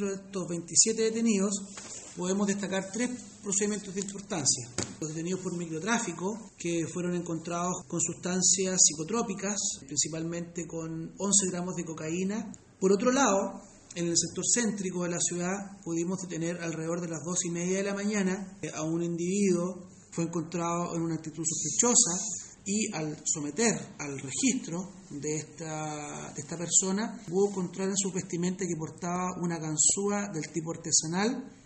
dentro de estos 27 detenidos podemos destacar tres procedimientos de importancia. Los detenidos por microtráfico, que fueron encontrados con sustancias psicotrópicas, principalmente con 11 gramos de cocaína. Por otro lado, en el sector céntrico de la ciudad pudimos detener alrededor de las dos y media de la mañana a un individuo, fue encontrado en una actitud sospechosa y al someter al registro de esta, de esta persona pudo encontrar en su vestimenta que portaba una ganzúa del tipo artesanal